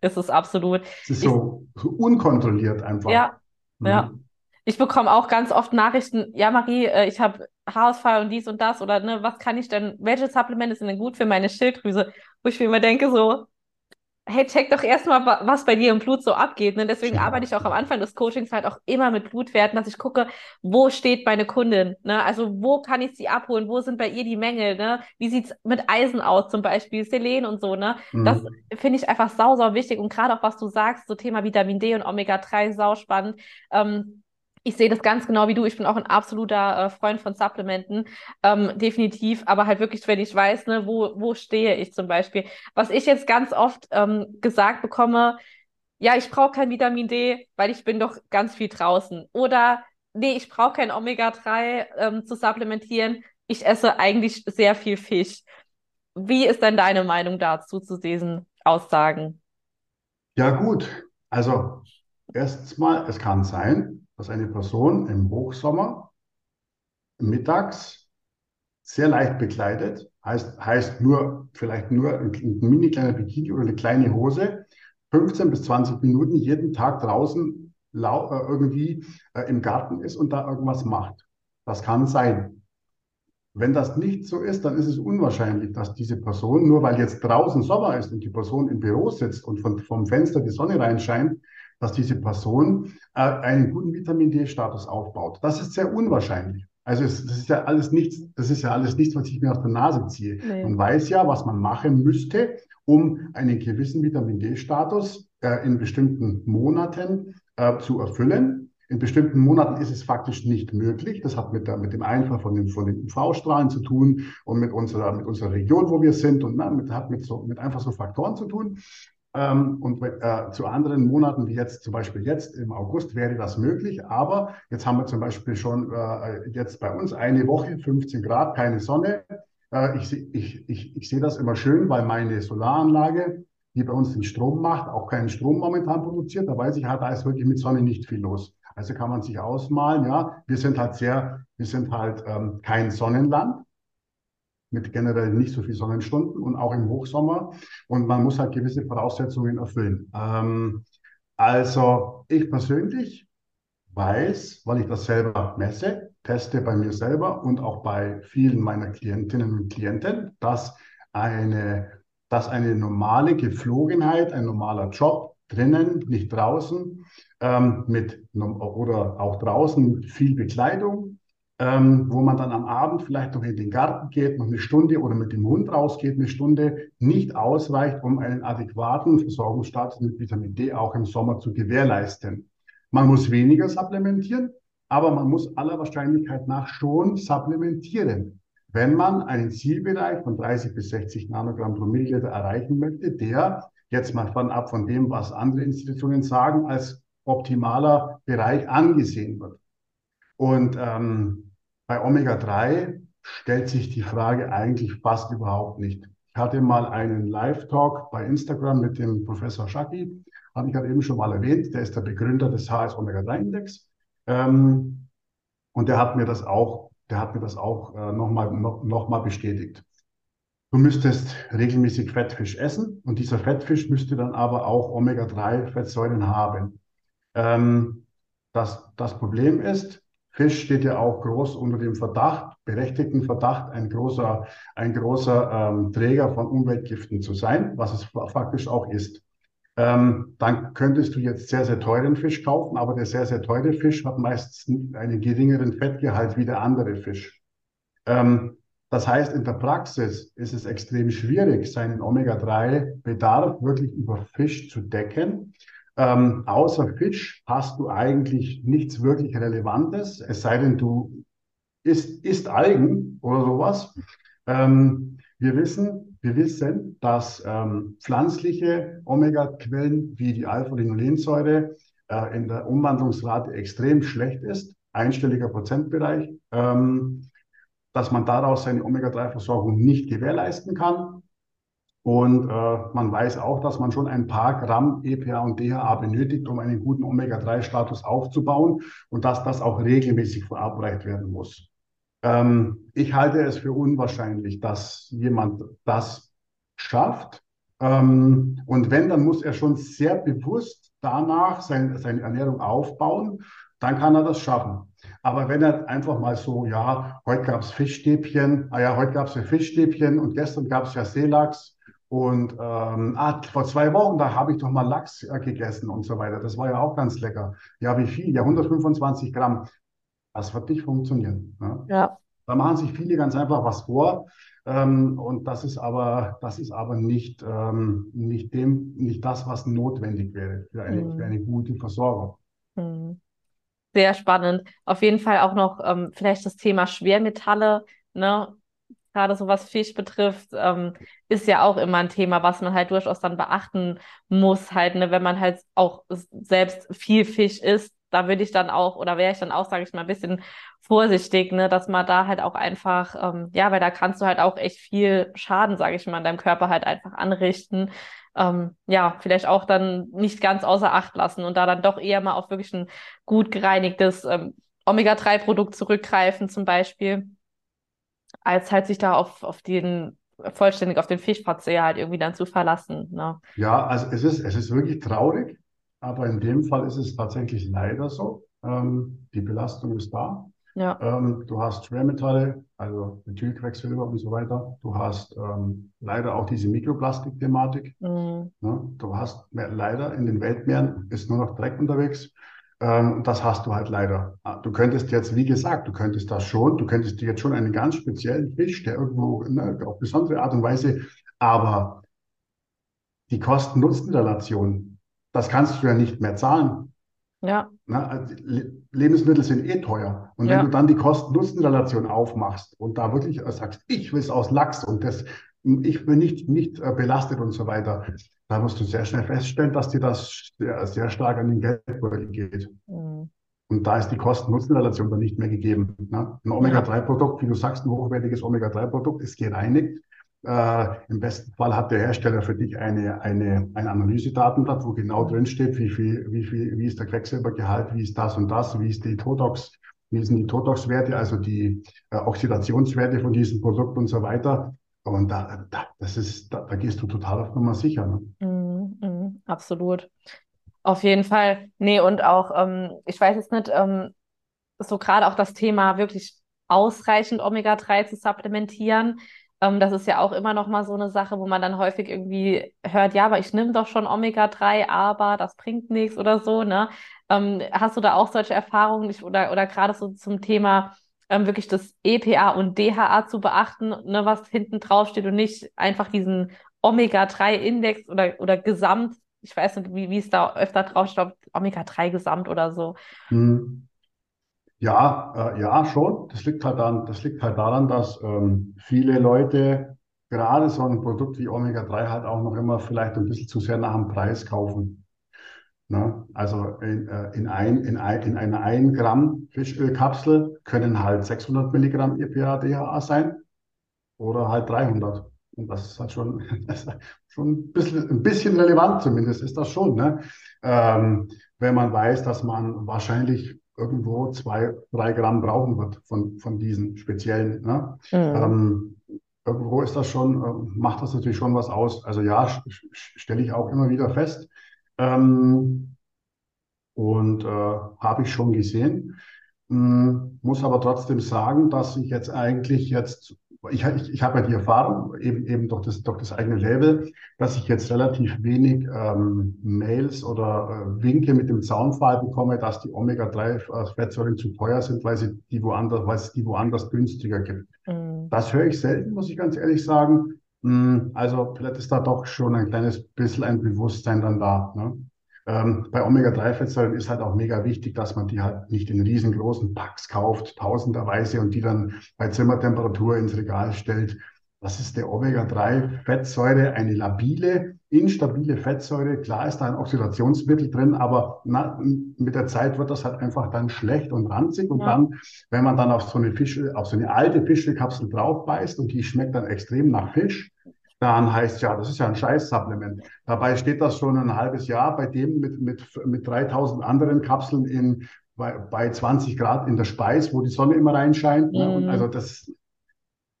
Ist es absolut. Es ist so, so unkontrolliert einfach. Ja, mhm. ja. Ich bekomme auch ganz oft Nachrichten, ja Marie, äh, ich habe Haarausfall und dies und das oder ne, was kann ich denn, welche Supplemente sind denn gut für meine Schilddrüse? Wo ich mir immer denke so, hey, check doch erstmal, was bei dir im Blut so abgeht. Ne? Deswegen ja. arbeite ich auch am Anfang des Coachings halt auch immer mit Blutwerten, dass ich gucke, wo steht meine Kundin? Ne? Also wo kann ich sie abholen? Wo sind bei ihr die Mängel? Ne? Wie sieht's mit Eisen aus, zum Beispiel Selen und so? Ne? Mhm. Das finde ich einfach sau, sau wichtig. Und gerade auch, was du sagst, so Thema Vitamin D und Omega-3, sau spannend. Ähm, ich sehe das ganz genau wie du. Ich bin auch ein absoluter äh, Freund von Supplementen, ähm, definitiv. Aber halt wirklich, wenn ich weiß, ne, wo, wo stehe ich zum Beispiel. Was ich jetzt ganz oft ähm, gesagt bekomme, ja, ich brauche kein Vitamin D, weil ich bin doch ganz viel draußen. Oder nee, ich brauche kein Omega-3 ähm, zu supplementieren. Ich esse eigentlich sehr viel Fisch. Wie ist denn deine Meinung dazu, zu diesen Aussagen? Ja, gut. Also, erstens mal, es kann sein, dass eine Person im Hochsommer mittags sehr leicht bekleidet, heißt, heißt nur, vielleicht nur ein, ein mini kleiner Bikini oder eine kleine Hose, 15 bis 20 Minuten jeden Tag draußen äh, irgendwie äh, im Garten ist und da irgendwas macht. Das kann sein. Wenn das nicht so ist, dann ist es unwahrscheinlich, dass diese Person, nur weil jetzt draußen Sommer ist und die Person im Büro sitzt und von, vom Fenster die Sonne reinscheint, dass diese Person äh, einen guten Vitamin D-Status aufbaut. Das ist sehr unwahrscheinlich. Also es, das ist ja alles nichts, das ist ja alles nichts, was ich mir aus der Nase ziehe. Nee. Man weiß ja, was man machen müsste, um einen gewissen Vitamin D-Status äh, in bestimmten Monaten äh, zu erfüllen. In bestimmten Monaten ist es faktisch nicht möglich. Das hat mit, der, mit dem Einfall von den, von den UV-Strahlen zu tun und mit unserer, mit unserer Region, wo wir sind und na, mit, hat mit, so, mit einfach so Faktoren zu tun. Ähm, und äh, zu anderen Monaten, wie jetzt zum Beispiel jetzt im August, wäre das möglich. Aber jetzt haben wir zum Beispiel schon äh, jetzt bei uns eine Woche 15 Grad, keine Sonne. Äh, ich, ich, ich, ich sehe das immer schön, weil meine Solaranlage, die bei uns den Strom macht, auch keinen Strom momentan produziert. Da weiß ich halt, da ist wirklich mit Sonne nicht viel los. Also kann man sich ausmalen, ja, wir sind halt sehr, wir sind halt ähm, kein Sonnenland mit generell nicht so viel Sonnenstunden und auch im Hochsommer. Und man muss halt gewisse Voraussetzungen erfüllen. Ähm, also ich persönlich weiß, weil ich das selber messe, teste bei mir selber und auch bei vielen meiner Klientinnen und Klienten, dass eine, dass eine normale Geflogenheit, ein normaler Job drinnen, nicht draußen, ähm, mit oder auch draußen viel Bekleidung, ähm, wo man dann am Abend vielleicht noch in den Garten geht, noch eine Stunde oder mit dem Hund rausgeht, eine Stunde, nicht ausreicht, um einen adäquaten Versorgungsstatus mit Vitamin D auch im Sommer zu gewährleisten. Man muss weniger supplementieren, aber man muss aller Wahrscheinlichkeit nach schon supplementieren, wenn man einen Zielbereich von 30 bis 60 Nanogramm pro Milliliter erreichen möchte, der jetzt mal von ab von dem, was andere Institutionen sagen, als optimaler Bereich angesehen wird. Und ähm, bei Omega-3 stellt sich die Frage eigentlich fast überhaupt nicht. Ich hatte mal einen Live-Talk bei Instagram mit dem Professor Shaki, habe ich gerade eben schon mal erwähnt. Der ist der Begründer des HS Omega-3-Index. Ähm, und der hat mir das auch, der hat mir das auch äh, nochmal noch, noch mal bestätigt. Du müsstest regelmäßig Fettfisch essen und dieser Fettfisch müsste dann aber auch Omega-3-Fettsäuren haben. Ähm, das, das Problem ist, Fisch steht ja auch groß unter dem Verdacht, berechtigten Verdacht, ein großer, ein großer ähm, Träger von Umweltgiften zu sein, was es faktisch auch ist. Ähm, dann könntest du jetzt sehr, sehr teuren Fisch kaufen, aber der sehr, sehr teure Fisch hat meistens einen geringeren Fettgehalt wie der andere Fisch. Ähm, das heißt, in der Praxis ist es extrem schwierig, seinen Omega-3-Bedarf wirklich über Fisch zu decken. Ähm, außer Fisch hast du eigentlich nichts wirklich Relevantes, es sei denn, du isst, isst Algen oder sowas. Ähm, wir wissen, wir wissen, dass ähm, pflanzliche Omega-Quellen wie die Alpha-Linolensäure äh, in der Umwandlungsrate extrem schlecht ist, einstelliger Prozentbereich, ähm, dass man daraus seine Omega-3-Versorgung nicht gewährleisten kann. Und äh, man weiß auch, dass man schon ein paar Gramm EPA und DHA benötigt, um einen guten Omega-3-Status aufzubauen und dass das auch regelmäßig verabreicht werden muss. Ähm, ich halte es für unwahrscheinlich, dass jemand das schafft. Ähm, und wenn, dann muss er schon sehr bewusst danach sein, seine Ernährung aufbauen, dann kann er das schaffen. Aber wenn er einfach mal so, ja, heute gab es Fischstäbchen, ah ja, heute gab es ja Fischstäbchen und gestern gab es ja Seelachs, und ähm, ah, vor zwei Wochen, da habe ich doch mal Lachs äh, gegessen und so weiter. Das war ja auch ganz lecker. Ja, wie viel? Ja, 125 Gramm. Das wird nicht funktionieren. Ne? Ja. Da machen sich viele ganz einfach was vor. Ähm, und das ist aber, das ist aber nicht, ähm, nicht, dem, nicht das, was notwendig wäre für eine, mhm. für eine gute Versorgung. Mhm. Sehr spannend. Auf jeden Fall auch noch ähm, vielleicht das Thema Schwermetalle. Ne? Gerade so was Fisch betrifft, ähm, ist ja auch immer ein Thema, was man halt durchaus dann beachten muss, halt, ne, wenn man halt auch selbst viel Fisch isst, da würde ich dann auch, oder wäre ich dann auch, sage ich mal, ein bisschen vorsichtig, ne, dass man da halt auch einfach, ähm, ja, weil da kannst du halt auch echt viel Schaden, sage ich mal, in deinem Körper halt einfach anrichten. Ähm, ja, vielleicht auch dann nicht ganz außer Acht lassen und da dann doch eher mal auf wirklich ein gut gereinigtes ähm, Omega-3-Produkt zurückgreifen, zum Beispiel als halt sich da auf, auf den vollständig auf den Fischverzehr halt irgendwie dann zu verlassen. Ne? Ja, also es ist, es ist wirklich traurig, aber in dem Fall ist es tatsächlich leider so. Ähm, die Belastung ist da. Ja. Ähm, du hast Schwermetalle, also Methylquecksilber und so weiter. Du hast ähm, leider auch diese Mikroplastik-Thematik. Mhm. Ne? Du hast leider in den Weltmeeren ist nur noch Dreck unterwegs. Ähm, das hast du halt leider. Ah, du könntest jetzt, wie gesagt, du könntest das schon, du könntest dir jetzt schon einen ganz speziellen Fisch, der irgendwo ne, auf besondere Art und Weise, aber die Kosten-Nutzen-Relation, das kannst du ja nicht mehr zahlen. Ja. Na, also Lebensmittel sind eh teuer. Und wenn Ja. du dann die Kosten-Nutzen-Relation aufmachst und da wirklich sagst, ich will es aus Lachs und das, ich bin nicht, nicht äh, belastet und so weiter, da musst du sehr schnell feststellen, dass dir das sehr, sehr stark an den Geldbeutel geht. Mhm. Und da ist die Kosten-Nutzen-Relation dann nicht mehr gegeben. Ne? Ein Omega-3-Produkt, wie du sagst, ein hochwertiges Omega-3-Produkt ist gereinigt. Äh, Im besten Fall hat der Hersteller für dich eine, eine, ein Analysedatenblatt, wo genau drin steht, wie viel, wie viel, wie ist der Quecksilbergehalt, wie ist das und das, wie ist die Totox, wie sind die Totox-Werte, also die äh, Oxidationswerte von diesem Produkt und so weiter. Und da, da, das ist, da, da gehst du total auf Nummer sicher. Ne? Mhm, mhm, absolut. Auf jeden Fall. Nee, und auch, ähm, ich weiß jetzt nicht, ähm, so gerade auch das Thema wirklich ausreichend Omega-3 zu supplementieren. Ähm, das ist ja auch immer noch mal so eine Sache, wo man dann häufig irgendwie hört, ja, aber ich nehme doch schon Omega-3, aber das bringt nichts oder so, ne? Ähm, hast du da auch solche Erfahrungen nicht, oder, oder gerade so zum Thema ähm, wirklich das EPA und DHA zu beachten, ne, was hinten drauf steht und nicht einfach diesen Omega-3-Index oder, oder Gesamt, ich weiß nicht, wie, es da öfter drauf steht, Omega-3-Gesamt oder so. Hm. Ja, äh, ja, schon. Das liegt halt daran, das liegt halt daran, dass ähm, viele Leute gerade so ein Produkt wie Omega-3 halt auch noch immer vielleicht ein bisschen zu sehr nach dem Preis kaufen. Ne? Also in, äh, in, ein, in, ein, in einer 1 Gramm Fischölkapsel können halt 600 Milligramm EPA, DHA sein oder halt 300. Und das ist halt schon, ist schon ein bisschen, ein bisschen relevant zumindest ist das schon. Ne? Ähm, wenn man weiß, dass man wahrscheinlich irgendwo zwei, drei Gramm brauchen wird von, von diesen speziellen. Ne? Mhm. Ähm, irgendwo ist das schon, äh, macht das natürlich schon was aus. Also ja, stelle ich auch immer wieder fest. Ähm, und äh, habe ich schon gesehen. Mm, Muss aber trotzdem sagen, dass ich jetzt eigentlich jetzt, ich, ich, ich habe ja die Erfahrung, eben, eben durch das, durch das eigene Label, dass ich jetzt relativ wenig ähm, Mails oder äh, Winke mit dem Zaunpfahl bekomme, dass die Omega-3-Fettsäuren zu teuer sind, weil sie die woanders, weil es die woanders günstiger gibt. Mhm. Das höre ich selten, muss ich ganz ehrlich sagen. Mm, Also vielleicht ist da doch schon ein kleines bisschen ein Bewusstsein dann da. Ne? Ähm, bei Omega-3-Fettsäuren ist halt auch mega wichtig, dass man die halt nicht in riesengroßen Packs kauft, tausenderweise, und die dann bei Zimmertemperatur ins Regal stellt. Das ist der Omega-3-Fettsäure, eine labile, instabile Fettsäure. Klar ist da ein Oxidationsmittel drin, aber na, mit der Zeit wird das halt einfach dann schlecht und ranzig. Und Ja. dann, wenn man dann auf so eine Fische, auf so eine alte Fischkapsel drauf beißt und die schmeckt dann extrem nach Fisch, dann heißt ja, das ist ja ein Scheiß-Supplement. Dabei steht das schon ein halbes Jahr bei dem mit, mit, mit 3000 anderen Kapseln in, bei, bei 20 Grad in der Speis, wo die Sonne immer reinscheint. Ne? Mhm. also das,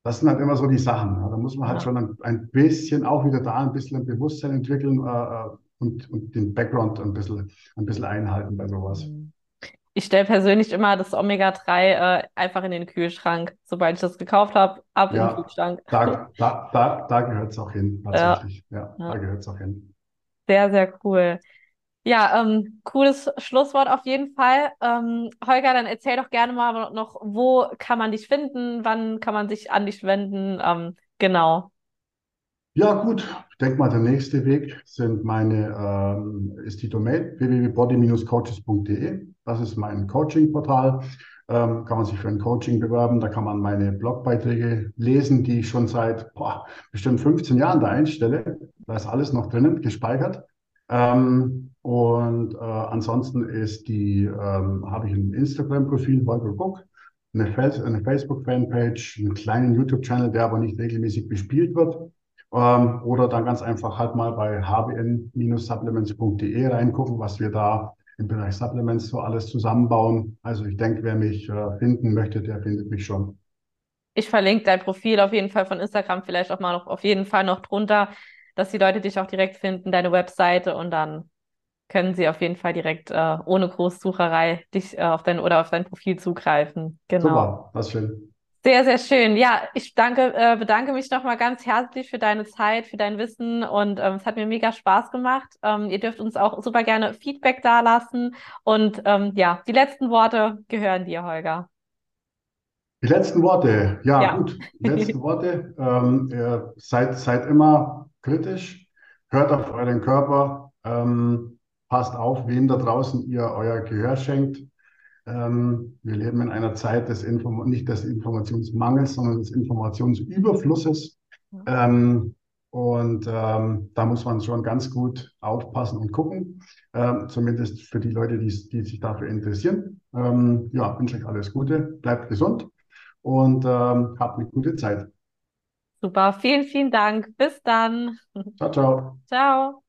das sind halt immer so die Sachen. Ne? Da muss man halt Ja. schon ein, ein bisschen auch wieder da ein bisschen ein Bewusstsein entwickeln äh, äh, und, und den Background ein bisschen, ein bisschen einhalten bei sowas. Mhm. Ich stelle persönlich immer das Omega-3 äh, einfach in den Kühlschrank. Sobald ich das gekauft habe, ab in den Ja, Kühlschrank. da, da, da, da gehört es auch hin, tatsächlich. Ja, Ja. da gehört es auch hin. Sehr, sehr cool. Ja, ähm, cooles Schlusswort auf jeden Fall. Ähm, Holger, dann erzähl doch gerne mal noch, wo kann man dich finden? Wann kann man sich an dich wenden? Ähm, genau. Ja, gut. Ich denke mal, der nächste Weg sind meine, ähm, ist die Domain www.body-coaches.de. Das ist mein Coaching-Portal. Ähm, kann man sich für ein Coaching bewerben. Da kann man meine Blogbeiträge lesen, die ich schon seit boah, bestimmt 15 Jahren da einstelle. Da ist alles noch drinnen, gespeichert. Ähm, und äh, ansonsten ist die, ähm, habe ich ein Instagram-Profil, Holger Cook, eine Facebook-Fanpage, einen kleinen YouTube-Channel, der aber nicht regelmäßig bespielt wird. Ähm, oder dann ganz einfach halt mal bei hbn-supplements.de reingucken, was wir da im Bereich Supplements so alles zusammenbauen. Also ich denke, wer mich äh, finden möchte, der findet mich schon. Ich verlinke dein Profil auf jeden Fall von Instagram vielleicht auch mal noch auf jeden Fall noch drunter, dass die Leute dich auch direkt finden, deine Webseite und dann können sie auf jeden Fall direkt äh, ohne Großsucherei dich äh, auf dein oder auf dein Profil zugreifen. Genau. Super, das schön. Sehr, sehr schön. Ja, ich danke, äh, bedanke mich nochmal ganz herzlich für deine Zeit, für dein Wissen und ähm, es hat mir mega Spaß gemacht. Ähm, ihr dürft uns auch super gerne Feedback dalassen und ähm, ja, die letzten Worte gehören dir, Holger. Die letzten Worte, ja, Ja. gut. Die letzten Worte. Ähm, seid, seid immer kritisch, hört auf euren Körper, ähm, passt auf, wem da draußen ihr euer Gehör schenkt. Ähm, wir leben in einer Zeit des Inform nicht des Informationsmangels, sondern des Informationsüberflusses. Ähm, und ähm, da muss man schon ganz gut aufpassen und gucken, ähm, zumindest für die Leute, die, die sich dafür interessieren. Ähm, ja, wünsche euch alles Gute, bleibt gesund und ähm, habt eine gute Zeit. Super, vielen, vielen Dank. Bis dann. Ciao, ciao. Ciao.